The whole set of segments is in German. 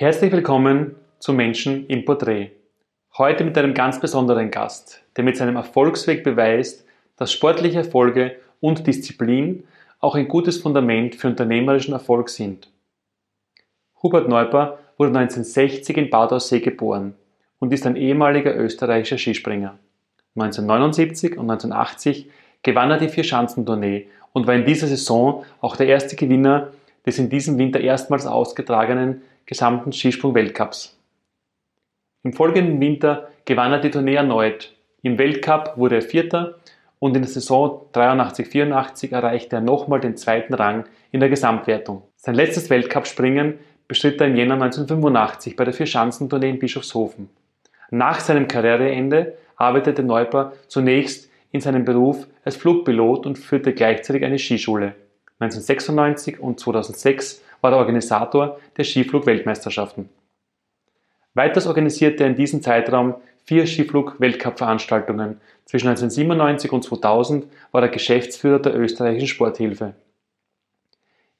Herzlich willkommen zu Menschen im Porträt. Heute mit einem ganz besonderen Gast, der mit seinem Erfolgsweg beweist, dass sportliche Erfolge und Disziplin auch ein gutes Fundament für unternehmerischen Erfolg sind. Hubert Neuper wurde 1960 in Bad Aussee geboren und ist ein ehemaliger österreichischer Skispringer. 1979 und 1980 gewann er die Vierschanzentournee und war in dieser Saison auch der erste Gewinner des in diesem Winter erstmals ausgetragenen gesamten Skisprung-Weltcups. Im folgenden Winter gewann er die Tournee erneut. Im Weltcup wurde er Vierter und in der Saison 83-84 erreichte er nochmal den zweiten Rang in der Gesamtwertung. Sein letztes Weltcup-Springen bestritt er im Jänner 1985 bei der Vierschanzentournee in Bischofshofen. Nach seinem Karriereende arbeitete Neuper zunächst in seinem Beruf als Flugpilot und führte gleichzeitig eine Skischule. 1996 und 2006 war er Organisator der Skiflug-Weltmeisterschaften. Weiters organisierte er in diesem Zeitraum vier Skiflug-Weltcup-Veranstaltungen. Zwischen 1997 und 2000 war er Geschäftsführer der österreichischen Sporthilfe.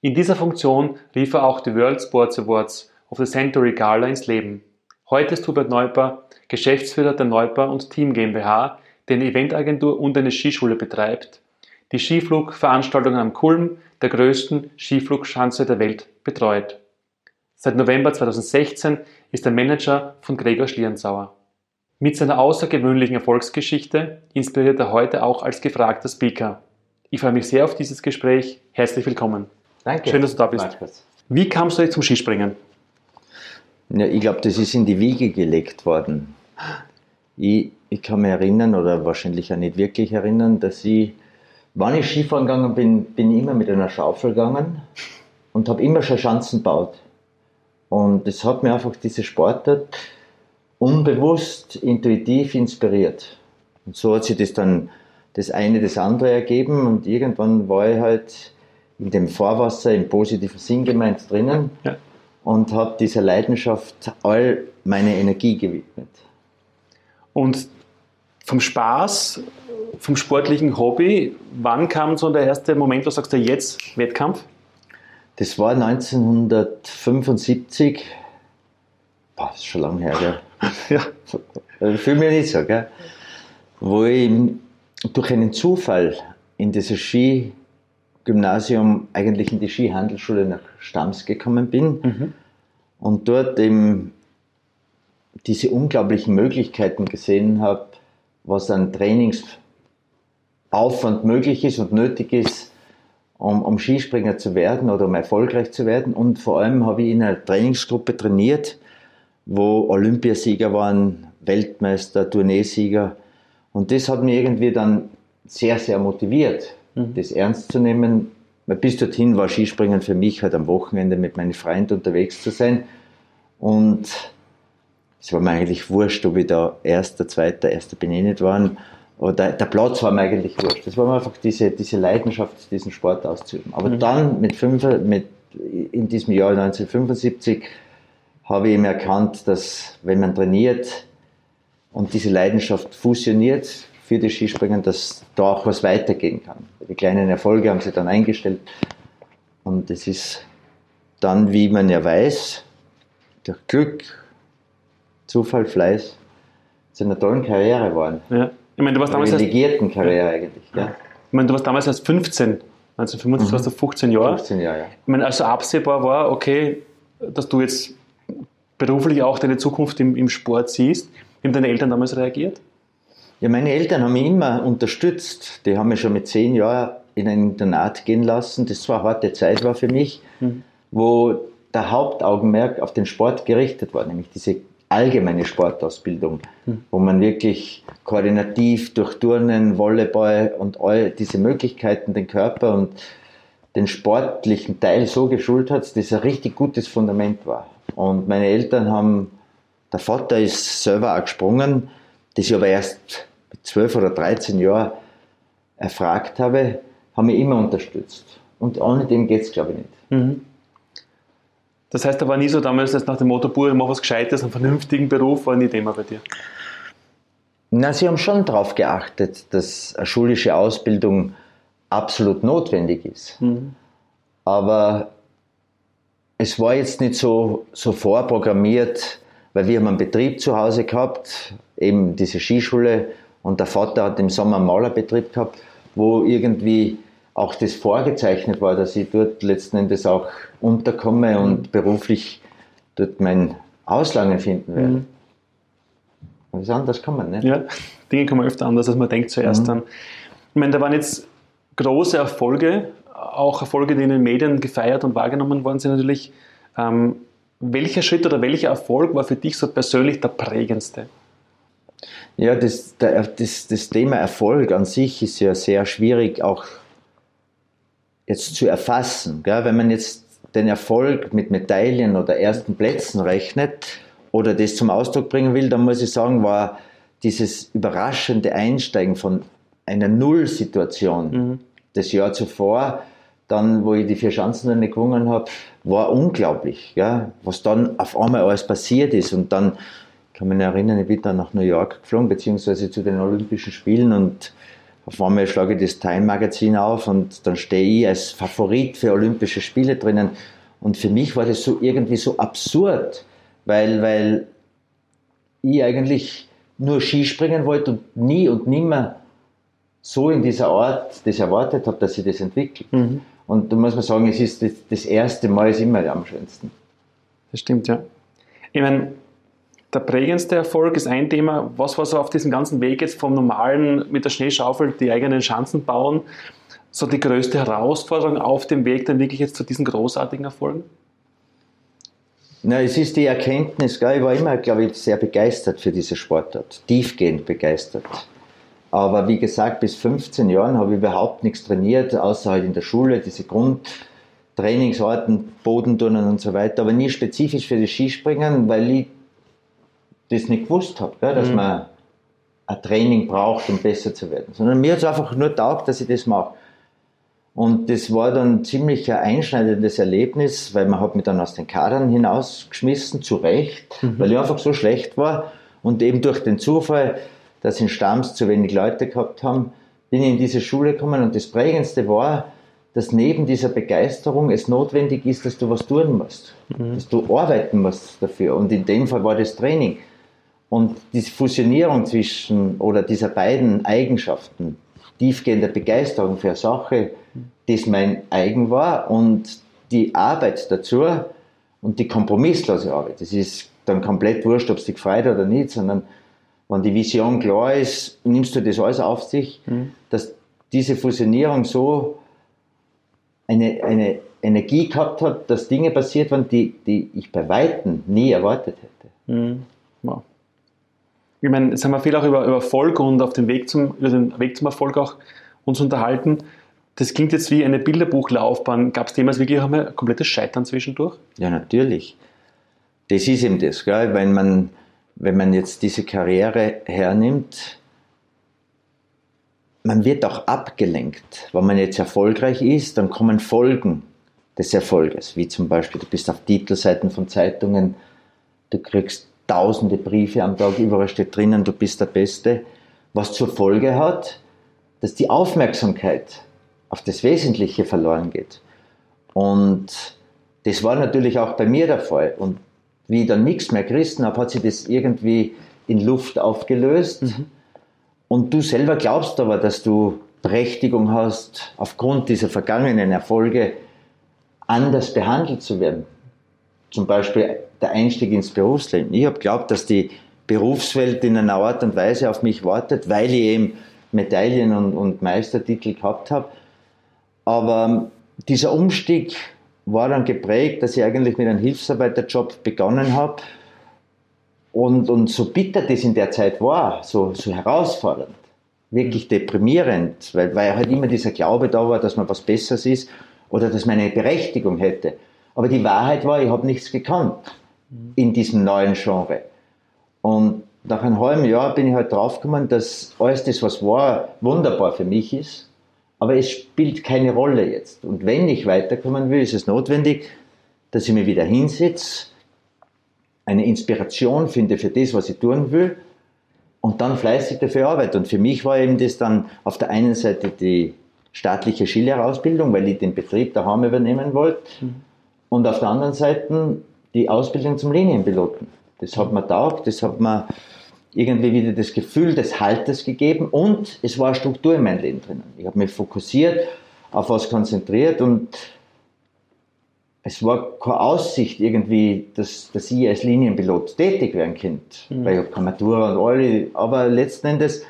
In dieser Funktion rief er auch die World Sports Awards of the Century Gala ins Leben. Heute ist Hubert Neuper Geschäftsführer der Neuper und Team GmbH, die eine Eventagentur und eine Skischule betreibt, die Skiflugveranstaltungen am Kulm, der größten Skiflugschanze der Welt, betreut. Seit November 2016 ist er Manager von Gregor Schlierenzauer. Mit seiner außergewöhnlichen Erfolgsgeschichte inspiriert er heute auch als gefragter Speaker. Ich freue mich sehr auf dieses Gespräch. Herzlich willkommen. Danke. Schön, dass du da bist. Markus. Wie kamst du jetzt zum Skispringen? Ja, ich glaube, das ist in die Wiege gelegt worden. Ich, ich kann mich erinnern, oder wahrscheinlich auch nicht wirklich erinnern, dass ich, wann ich Skifahren gegangen bin, bin ich immer mit einer Schaufel gegangen und habe immer schon Schanzen gebaut. Und das hat mir einfach diese Sportart unbewusst, intuitiv inspiriert. Und so hat sich das dann das eine das andere ergeben und irgendwann war ich halt in dem Vorwasser im positiven Sinn gemeint drinnen Ja. und habe dieser Leidenschaft all meine Energie gewidmet. Und vom Spaß, vom sportlichen Hobby, wann kam so der erste Moment, wo du sagst, jetzt Wettkampf? Das war 1975, boah, das ist schon lange her, gell? Ja. Ich fühle mich nicht so, gell? Wo ich durch einen Zufall in dieses Skigymnasium, eigentlich in die Skihandelsschule nach Stams gekommen bin Mhm. und dort eben diese unglaublichen Möglichkeiten gesehen habe, was an Trainingsaufwand möglich ist und nötig ist, um, um Skispringer zu werden oder um erfolgreich zu werden. Und vor allem habe ich in einer Trainingsgruppe trainiert, wo Olympiasieger waren, Weltmeister, Tourneesieger. Und das hat mich irgendwie dann sehr, sehr motiviert, das ernst zu nehmen. Bis dorthin war Skispringen für mich halt am Wochenende mit meinen Freunden unterwegs zu sein. Und es war mir eigentlich wurscht, ob ich da Erster, Zweiter, Erster bin ich nicht waren. Aber der, der Platz war mir eigentlich wurscht. Das war mir einfach diese, diese Leidenschaft, diesen Sport auszuüben. Aber dann mit fünf, mit, in diesem Jahr 1975 habe ich eben erkannt, dass wenn man trainiert und diese Leidenschaft fusioniert für das Skispringen, dass da auch was weitergehen kann. Die kleinen Erfolge haben sie dann eingestellt. Und es ist dann, wie man ja weiß, durch Glück, Zufall, Fleiß zu einer tollen Karriere geworden. ja. Ich meine, du warst damals ich Privilegierten Karriere eigentlich. Ja. meine, du warst damals erst 15. 1975 warst du 15 Jahre. 15 Jahre, ja. Ich meine, also absehbar war, okay, dass du jetzt beruflich auch deine Zukunft im, im Sport siehst. Wie haben deine Eltern damals reagiert? Ja, meine Eltern haben mich immer unterstützt. Die haben mich schon mit zehn Jahren in ein Internat gehen lassen. Das zwar eine harte Zeit war für mich, wo der Hauptaugenmerk auf den Sport gerichtet war, nämlich diese allgemeine Sportausbildung, wo man wirklich koordinativ durch Turnen, Volleyball und all diese Möglichkeiten, den Körper und den sportlichen Teil so geschult hat, dass das ein richtig gutes Fundament war. Und meine Eltern haben, der Vater ist selber auch gesprungen, das ich aber erst mit 12 oder 13 Jahren erfragt habe, haben mich immer unterstützt. Und ohne dem geht es, glaube ich, nicht. Das heißt, da war nie so damals dass nach dem Motto, Bur, mach was Gescheites, einen vernünftigen Beruf, war nie Thema bei dir. Na, sie haben schon darauf geachtet, dass eine schulische Ausbildung absolut notwendig ist. Aber es war jetzt nicht so, so vorprogrammiert, weil wir haben einen Betrieb zu Hause gehabt, eben diese Skischule und der Vater hat im Sommer einen Malerbetrieb gehabt, wo irgendwie auch das vorgezeichnet war, dass ich dort letzten Endes auch unterkomme und mhm. beruflich dort mein Auslangen finden werde. Mhm. Was anders kann man, nicht? Ja, Dinge kommen öfter anders, als man denkt zuerst mhm. dann. Ich meine, da waren jetzt große Erfolge, auch Erfolge, die in den Medien gefeiert und wahrgenommen worden sind natürlich. Ähm, welcher Schritt oder welcher Erfolg war für dich so persönlich der prägendste? Ja, das, der, das, das Thema Erfolg an sich ist ja sehr schwierig auch jetzt zu erfassen. Gell? Wenn man jetzt den Erfolg mit Medaillen oder ersten Plätzen rechnet oder das zum Ausdruck bringen will, dann muss ich sagen, war dieses überraschende Einsteigen von einer Nullsituation mhm. das Jahr zuvor, dann, wo ich die vier Schanzen nicht gewonnen habe, war unglaublich, ja, was dann auf einmal alles passiert ist. Und dann kann mich erinnern, ich bin dann nach New York geflogen, beziehungsweise zu den Olympischen Spielen und auf einmal schlage ich das Time-Magazin auf und dann stehe ich als Favorit für Olympische Spiele drinnen. Und für mich war das so irgendwie so absurd, weil, weil ich eigentlich nur Skispringen wollte und nie und nimmer so in dieser Art das erwartet habe, dass sich das entwickelt. Mhm. Und da muss man sagen, es ist das, das erste Mal ist immer am schönsten. Das stimmt, ja. Ich meine, der prägendste Erfolg ist ein Thema. Was war so auf diesem ganzen Weg jetzt vom normalen mit der Schneeschaufel die eigenen Schanzen bauen, so die größte Herausforderung auf dem Weg dann wirklich jetzt zu diesen großartigen Erfolgen? Na, es ist die Erkenntnis, gell? ich war immer, glaube ich, sehr begeistert für diese Sportart, tiefgehend begeistert. Aber wie gesagt, bis 15 Jahren habe ich überhaupt nichts trainiert, außer halt in der Schule, diese Grundtrainingsorten, Bodenturnen und so weiter, aber nie spezifisch für das Skispringen, weil ich das nicht gewusst habe, gell, dass mhm. man ein Training braucht, um besser zu werden. Sondern mir hat es einfach nur taugt, dass ich das mache. Und das war dann ziemlich ein einschneidendes Erlebnis, weil man hat mich dann aus den Kadern hinausgeschmissen, zu Recht, mhm. weil ich einfach so schlecht war. Und eben durch den Zufall, dass in Stams zu wenig Leute gehabt haben, bin ich in diese Schule gekommen und das Prägendste war, dass neben dieser Begeisterung es notwendig ist, dass du was tun musst, mhm. dass du arbeiten musst dafür. Und in dem Fall war das Training. Und diese Fusionierung zwischen oder dieser beiden Eigenschaften, tiefgehende Begeisterung für eine Sache, das mein eigen war und die Arbeit dazu und die kompromisslose Arbeit. Das ist dann komplett wurscht, ob es dich freut oder nicht, sondern wenn die Vision klar ist, nimmst du das alles auf sich, mhm. dass diese Fusionierung so eine, eine Energie gehabt hat, dass Dinge passiert waren, die, die ich bei Weitem nie erwartet hätte. Mhm. Wow ich meine, jetzt haben wir viel auch über, über Erfolg und auf dem Weg zum, über den Weg zum Erfolg auch uns unterhalten. Das klingt jetzt wie eine Bilderbuchlaufbahn. Gab es jemals wirklich auch mal komplettes Scheitern zwischendurch? Ja, natürlich. Das ist eben das, gell? Wenn, man, wenn man jetzt diese Karriere hernimmt, man wird auch abgelenkt. Wenn man jetzt erfolgreich ist, dann kommen Folgen des Erfolges, wie zum Beispiel, du bist auf Titelseiten von Zeitungen, du kriegst tausende Briefe am Tag, überall steht drinnen, du bist der Beste, was zur Folge hat, dass die Aufmerksamkeit auf das Wesentliche verloren geht. Und das war natürlich auch bei mir der Fall. Und wie ich dann nichts mehr gerissen habe, hat sich das irgendwie in Luft aufgelöst. Mhm. Und du selber glaubst aber, dass du Berechtigung hast, aufgrund dieser vergangenen Erfolge anders behandelt zu werden. Zum Beispiel der Einstieg ins Berufsleben. Ich habe geglaubt, dass die Berufswelt in einer Art und Weise auf mich wartet, weil ich eben Medaillen und, und Meistertitel gehabt habe. Aber ähm, dieser Umstieg war dann geprägt, dass ich eigentlich mit einem Hilfsarbeiterjob begonnen habe. Und, und so bitter das in der Zeit war, so, so herausfordernd, wirklich deprimierend, weil, weil halt immer dieser Glaube da war, dass man was Besseres ist oder dass man eine Berechtigung hätte. Aber die Wahrheit war, ich habe nichts gekannt in diesem neuen Genre. Und nach einem halben Jahr bin ich halt draufgekommen, dass alles das, was war, wunderbar für mich ist, aber es spielt keine Rolle jetzt. Und wenn ich weiterkommen will, ist es notwendig, dass ich mir wieder hinsetze, eine Inspiration finde für das, was ich tun will und dann fleißig dafür arbeite. Und für mich war eben das dann auf der einen Seite die staatliche Skillehrerausbildung, weil ich den Betrieb daheim übernehmen wollte. Mhm. Und auf der anderen Seite die Ausbildung zum Linienpiloten. Das hat mir taugt, das hat mir irgendwie wieder das Gefühl des Haltes gegeben und es war Struktur in meinem Leben drinnen. Ich habe mich fokussiert, auf was konzentriert und es war keine Aussicht irgendwie, dass, dass ich als Linienpilot tätig werden könnte, mhm. weil ich habe keine Matura und alle, aber letzten Endes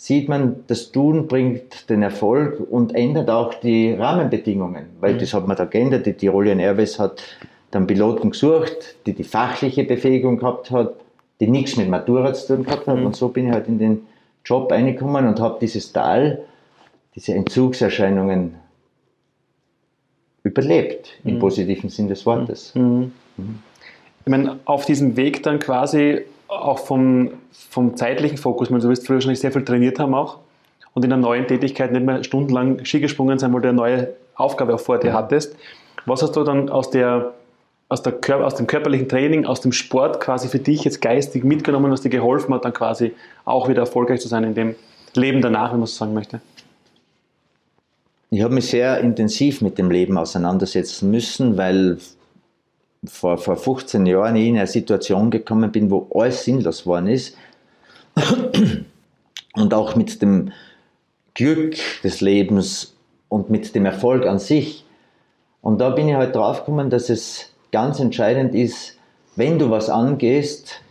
sieht man, das Tun bringt den Erfolg und ändert auch die Rahmenbedingungen, weil mhm. das hat man da geändert, die Tirolian Airways hat dann Piloten gesucht, die die fachliche Befähigung gehabt hat, die nichts mit Matura zu tun gehabt hat. Mhm. Und so bin ich halt in den Job reingekommen und habe dieses Tal, diese Entzugserscheinungen überlebt, im mhm. positiven Sinn des Wortes. Mhm. mhm. Ich meine, auf diesem Weg dann quasi auch vom, vom zeitlichen Fokus, meine, du wirst früher wahrscheinlich sehr viel trainiert haben auch und in einer neuen Tätigkeit nicht mehr stundenlang Ski gesprungen sein, weil du eine neue Aufgabe auch vor dir hattest. Was hast du dann aus der aus, der, aus dem körperlichen Training, aus dem Sport quasi für dich jetzt geistig mitgenommen, was dir geholfen hat, dann quasi auch wieder erfolgreich zu sein in dem Leben danach, wenn man so sagen möchte? Ich habe mich sehr intensiv mit dem Leben auseinandersetzen müssen, weil vor, vor 15 Jahren ich in eine Situation gekommen bin, wo alles sinnlos geworden ist. Und auch mit dem Glück des Lebens und mit dem Erfolg an sich. Und da bin ich halt drauf gekommen, dass es ganz entscheidend ist, wenn du was angehst,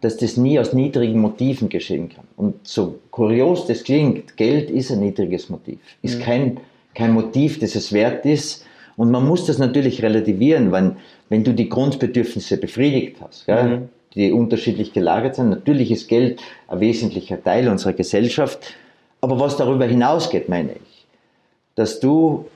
dass das nie aus niedrigen Motiven geschehen kann. Und so kurios das klingt, Geld ist ein niedriges Motiv, ist mhm. kein, kein Motiv, das es wert ist. Und man muss das natürlich relativieren, wenn, wenn du die Grundbedürfnisse befriedigt hast, mhm. die unterschiedlich gelagert sind. Natürlich ist Geld ein wesentlicher Teil unserer Gesellschaft. Aber was darüber hinausgeht, meine ich, dass du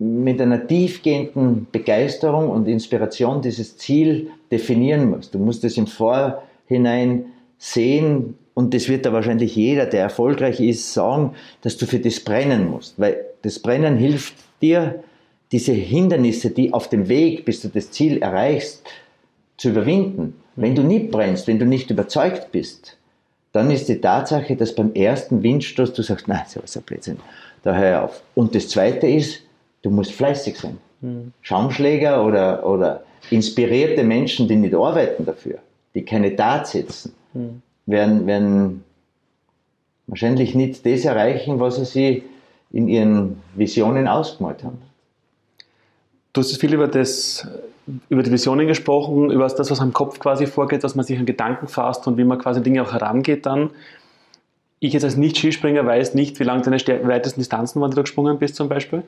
mit einer tiefgehenden Begeisterung und Inspiration dieses Ziel definieren musst. Du musst es im Vorhinein sehen und das wird da wahrscheinlich jeder, der erfolgreich ist, sagen, dass du für das brennen musst, weil das Brennen hilft dir, diese Hindernisse, die auf dem Weg, bis du das Ziel erreichst, zu überwinden. Wenn du nicht brennst, wenn du nicht überzeugt bist, dann ist die Tatsache, dass beim ersten Windstoß du sagst, nein, das ist ein Blödsinn, da hör auf. Und das Zweite ist, Du musst fleißig sein. Mhm. Schaumschläger oder, oder inspirierte Menschen, die nicht arbeiten dafür, die keine Tat setzen, mhm. werden, werden wahrscheinlich nicht das erreichen, was sie in ihren Visionen ausgemalt haben. Du hast viel über, das, über die Visionen gesprochen, über das, was am Kopf quasi vorgeht, dass man sich an Gedanken fasst und wie man quasi Dinge auch herangeht dann. Ich jetzt als Nicht-Skispringer weiß nicht, wie lange deine weitesten Distanzen waren, die du gesprungen bist zum Beispiel?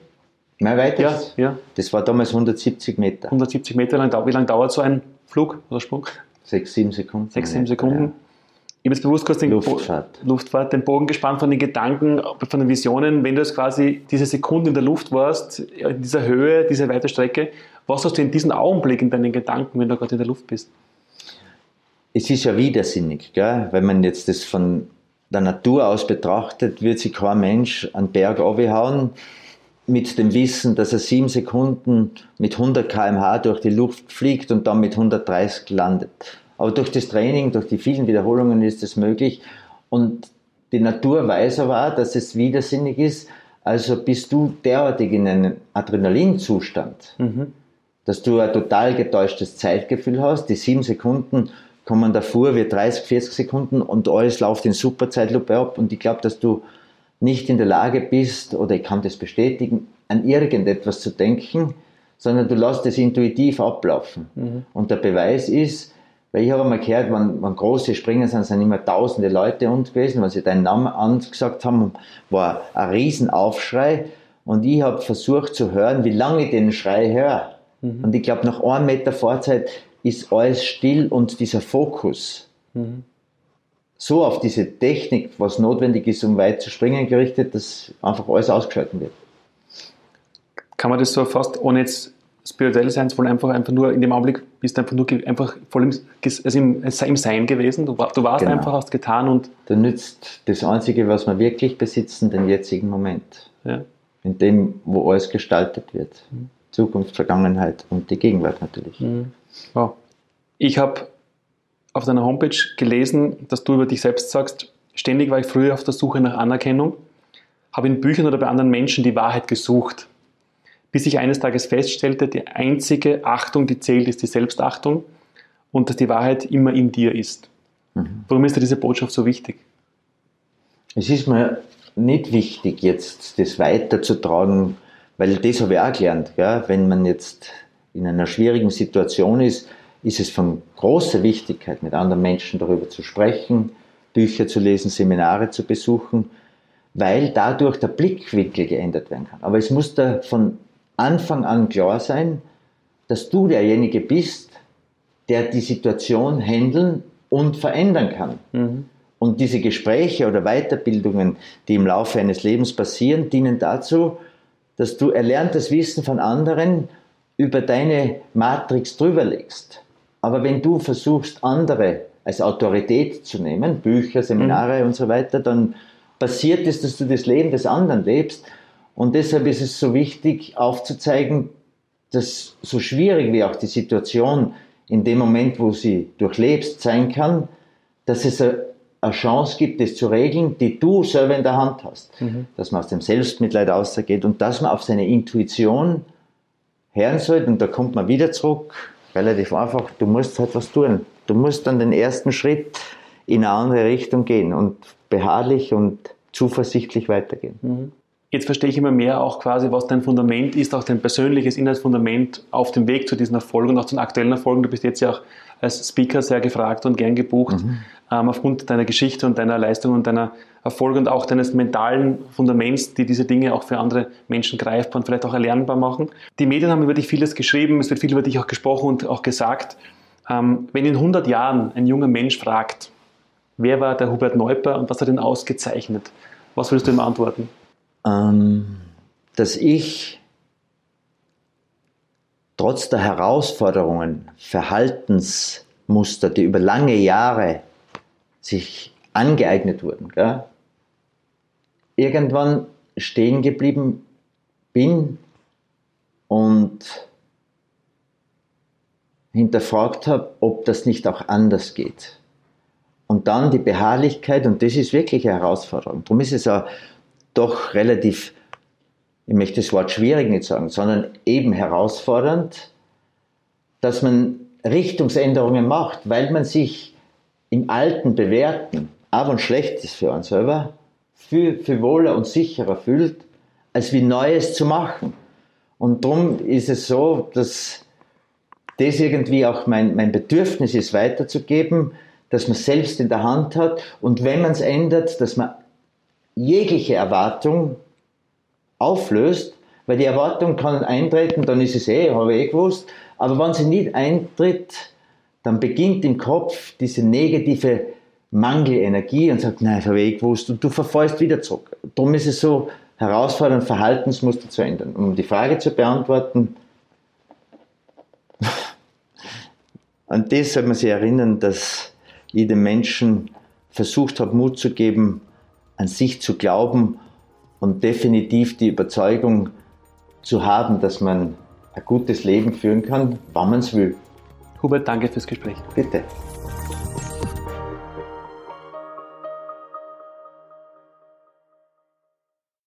Mein weitest? Ja, ja. Das war damals 170 Meter. 170 Meter lang. Wie lange dauert so ein Flug oder Sprung? Sechs, sieben Sekunden. Sechs, sieben Sekunden. Ja. Ich habe jetzt bewusst kurz den, Luftfahrt. Bo Luftfahrt, den Bogen gespannt von den Gedanken, von den Visionen. Wenn du jetzt quasi diese Sekunde in der Luft warst, in dieser Höhe, diese weite Strecke, was hast du in diesem Augenblick in deinen Gedanken, wenn du gerade in der Luft bist? Es ist ja widersinnig, gell? wenn man jetzt das von der Natur aus betrachtet, wird sich kein Mensch einen Berg abhauen mit dem Wissen, dass er sieben Sekunden mit 100 km/h durch die Luft fliegt und dann mit 130 landet. Aber durch das Training, durch die vielen Wiederholungen ist es möglich. Und die Natur weiß aber auch, dass es widersinnig ist. Also bist du derartig in einem Adrenalinzustand, mhm. dass du ein total getäuschtes Zeitgefühl hast. Die sieben Sekunden kommen davor wie 30, 40 Sekunden und alles läuft in Superzeitlupe ab. Und ich glaube, dass du nicht in der Lage bist, oder ich kann das bestätigen, an irgendetwas zu denken, sondern du lässt es intuitiv ablaufen. Mhm. Und der Beweis ist, weil ich habe einmal gehört, wenn, wenn große Springer sind, sind immer tausende Leute unten gewesen, wenn sie deinen Namen angesagt haben, war ein Riesenaufschrei. Und ich habe versucht zu hören, wie lange ich den Schrei höre. Mhm. Und ich glaube, nach einem Meter Vorzeit ist alles still und dieser Fokus. Mhm so auf diese Technik, was notwendig ist, um weit zu springen, gerichtet, dass einfach alles ausgeschalten wird. Kann man das so fast, ohne jetzt spirituell sein zu wollen, einfach, einfach nur in dem Augenblick bist du einfach nur einfach voll im, also im, im Sein gewesen. Du, du warst genau. einfach, hast getan und. Du nützt das Einzige, was wir wirklich besitzen, den jetzigen Moment. Ja. In dem, wo alles gestaltet wird. Mhm. Zukunft, Vergangenheit und die Gegenwart natürlich. Mhm. Wow. Ich habe auf deiner Homepage gelesen, dass du über dich selbst sagst, ständig war ich früher auf der Suche nach Anerkennung, habe in Büchern oder bei anderen Menschen die Wahrheit gesucht. Bis ich eines Tages feststellte, die einzige Achtung, die zählt, ist die Selbstachtung und dass die Wahrheit immer in dir ist. Mhm. Warum ist dir diese Botschaft so wichtig? Es ist mir nicht wichtig, jetzt das weiterzutragen, weil das habe ich auch gelernt. Gell? Wenn man jetzt in einer schwierigen Situation ist, ist es von großer Wichtigkeit, mit anderen Menschen darüber zu sprechen, Bücher zu lesen, Seminare zu besuchen, weil dadurch der Blickwinkel geändert werden kann. Aber es muss da von Anfang an klar sein, dass du derjenige bist, der die Situation handeln und verändern kann. Mhm. Und diese Gespräche oder Weiterbildungen, die im Laufe eines Lebens passieren, dienen dazu, dass du erlerntes Wissen von anderen über deine Matrix drüberlegst. Aber wenn du versuchst, andere als Autorität zu nehmen, Bücher, Seminare mhm. und so weiter, dann passiert es, dass du das Leben des anderen lebst. Und deshalb ist es so wichtig aufzuzeigen, dass so schwierig wie auch die Situation in dem Moment, wo sie durchlebst, sein kann, dass es eine Chance gibt, das zu regeln, die du selber in der Hand hast. Mhm. Dass man aus dem Selbstmitleid ausgeht und dass man auf seine Intuition hören sollte. Und da kommt man wieder zurück, relativ einfach, du musst halt was tun. Du musst dann den ersten Schritt in eine andere Richtung gehen und beharrlich und zuversichtlich weitergehen. Mhm. Jetzt verstehe ich immer mehr auch quasi, was dein Fundament ist, auch dein persönliches Inhaltsfundament auf dem Weg zu diesen Erfolgen und auch zu den aktuellen Erfolgen. Du bist jetzt ja auch als Speaker sehr gefragt und gern gebucht, mhm. ähm, aufgrund deiner Geschichte und deiner Leistung und deiner Erfolge und auch deines mentalen Fundaments, die diese Dinge auch für andere Menschen greifbar und vielleicht auch erlernbar machen. Die Medien haben über dich vieles geschrieben, es wird viel über dich auch gesprochen und auch gesagt. Ähm, wenn in 100 Jahren ein junger Mensch fragt, wer war der Hubert Neuper und was hat ihn ausgezeichnet, was würdest du ihm antworten? Ähm, dass ich trotz der Herausforderungen, Verhaltensmuster, die über lange Jahre sich angeeignet wurden, gell, irgendwann stehen geblieben bin und hinterfragt habe, ob das nicht auch anders geht. Und dann die Beharrlichkeit, und das ist wirklich eine Herausforderung. Darum ist es auch doch relativ, ich möchte das Wort schwierig nicht sagen, sondern eben herausfordernd, dass man Richtungsänderungen macht, weil man sich im Alten Bewährten, aber und schlecht ist für uns selber, viel, viel wohler und sicherer fühlt, als wie Neues zu machen. Und darum ist es so, dass das irgendwie auch mein, mein Bedürfnis ist, weiterzugeben, dass man selbst in der Hand hat und wenn man es ändert, dass man jegliche Erwartung auflöst, weil die Erwartung kann eintreten, dann ist es eh, habe ich eh gewusst, aber wenn sie nicht eintritt, dann beginnt im Kopf diese negative Mangelenergie und sagt, nein, habe ich eh gewusst und du verfallst wieder zurück. Darum ist es so herausfordernd, Verhaltensmuster zu ändern. Um die Frage zu beantworten, an das sollte man sich erinnern, dass jedem Menschen versucht habe, Mut zu geben, an sich zu glauben und definitiv die Überzeugung zu haben, dass man ein gutes Leben führen kann, wann man es will. Hubert, danke fürs Gespräch. Bitte.